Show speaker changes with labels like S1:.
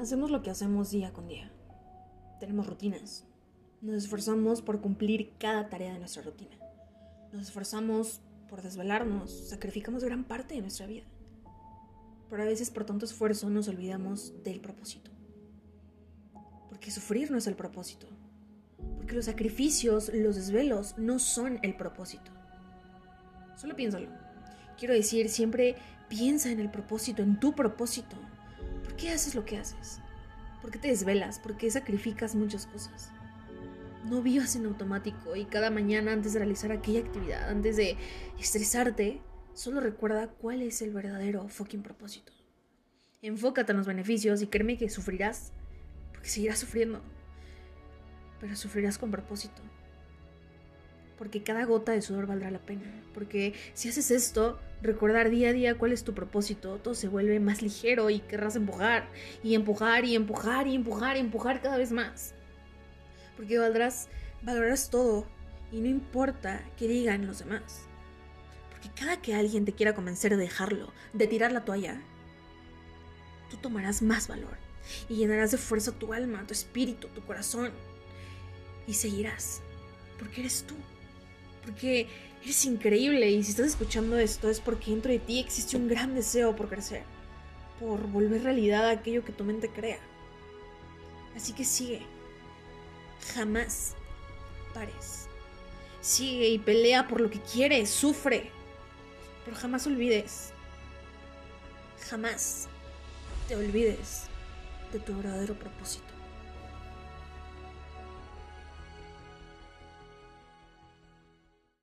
S1: Hacemos lo que hacemos día con día. Tenemos rutinas. Nos esforzamos por cumplir cada tarea de nuestra rutina. Nos esforzamos por desvelarnos, sacrificamos gran parte de nuestra vida. Pero a veces por tanto esfuerzo nos olvidamos del propósito. Porque sufrir no es el propósito. Porque los sacrificios, los desvelos no son el propósito. Solo piénsalo. Quiero decir, siempre piensa en el propósito, en tu propósito. ¿Por qué haces lo que haces? ¿Por qué te desvelas? ¿Por qué sacrificas muchas cosas? No vivas en automático y cada mañana antes de realizar aquella actividad, antes de estresarte, solo recuerda cuál es el verdadero fucking propósito. Enfócate en los beneficios y créeme que sufrirás, porque seguirás sufriendo, pero sufrirás con propósito porque cada gota de sudor valdrá la pena. Porque si haces esto, recordar día a día cuál es tu propósito, todo se vuelve más ligero y querrás empujar y empujar y empujar y empujar y empujar cada vez más. Porque valdrás, valorarás todo y no importa qué digan los demás. Porque cada que alguien te quiera convencer de dejarlo, de tirar la toalla, tú tomarás más valor y llenarás de fuerza tu alma, tu espíritu, tu corazón y seguirás, porque eres tú porque eres increíble y si estás escuchando esto es porque dentro de ti existe un gran deseo por crecer, por volver realidad aquello que tu mente crea. Así que sigue, jamás pares. Sigue y pelea por lo que quieres, sufre, pero jamás olvides, jamás te olvides de tu verdadero propósito.